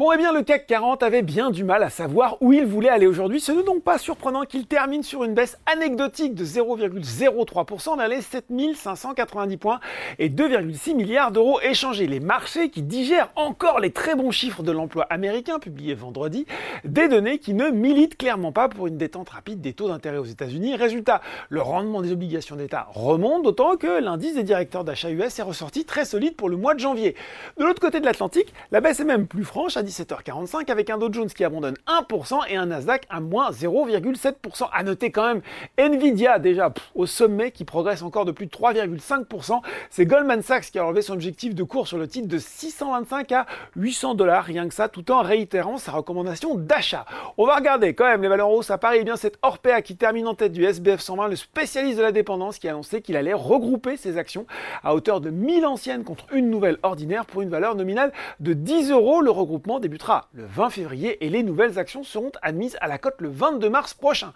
Bon, eh bien, le CAC 40 avait bien du mal à savoir où il voulait aller aujourd'hui. Ce n'est donc pas surprenant qu'il termine sur une baisse anecdotique de 0,03% vers les 7590 points et 2,6 milliards d'euros échangés. Les marchés qui digèrent encore les très bons chiffres de l'emploi américain publiés vendredi, des données qui ne militent clairement pas pour une détente rapide des taux d'intérêt aux États-Unis. Résultat, le rendement des obligations d'État remonte, d'autant que l'indice des directeurs d'achat US est ressorti très solide pour le mois de janvier. De l'autre côté de l'Atlantique, la baisse est même plus franche à 17h45 avec un Dow Jones qui abandonne 1% et un Nasdaq à moins 0,7%. À noter quand même Nvidia déjà au sommet qui progresse encore de plus de 3,5%. C'est Goldman Sachs qui a relevé son objectif de cours sur le titre de 625 à 800 dollars, rien que ça, tout en réitérant sa recommandation d'achat. On va regarder quand même les valeurs hausses à Paris. Eh bien, c'est Orpea qui termine en tête du SBF 120, le spécialiste de la dépendance qui a annoncé qu'il allait regrouper ses actions à hauteur de 1000 anciennes contre une nouvelle ordinaire pour une valeur nominale de 10 euros. Le regroupement débutera le 20 février et les nouvelles actions seront admises à la cote le 22 mars prochain.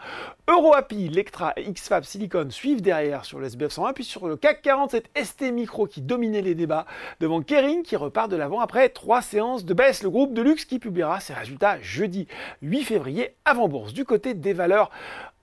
EuroAPI, Lectra et XFAB Silicon suivent derrière sur le SBF 120, puis sur le CAC 40, c'est ST Micro qui dominait les débats devant Kering qui repart de l'avant après trois séances de baisse. Le groupe de luxe qui publiera ses résultats jeudi 8 février avant bourse. Du côté des valeurs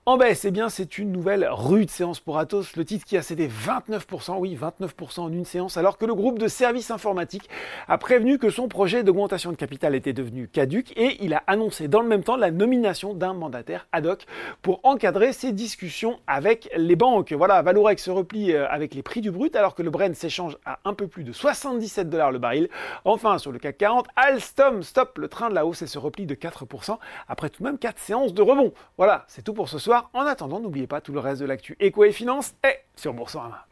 en baisse, eh bien, c'est une nouvelle rude séance pour Atos, le titre qui a cédé 29%, oui, 29% en une séance, alors que le groupe de services informatiques a prévenu que son projet d'augmentation de capital était devenu caduque et il a annoncé dans le même temps la nomination d'un mandataire ad hoc pour encadrer ses discussions avec les banques. Voilà, Valorex se replie euh, avec les prix du brut alors que le Brent s'échange à un peu plus de 77 dollars le baril. Enfin, sur le CAC 40, Alstom stop le train de la hausse et se replie de 4% après tout de même 4 séances de rebond. Voilà, c'est tout pour ce soir. En attendant, n'oubliez pas tout le reste de l'actu éco et finance est sur Boursorama.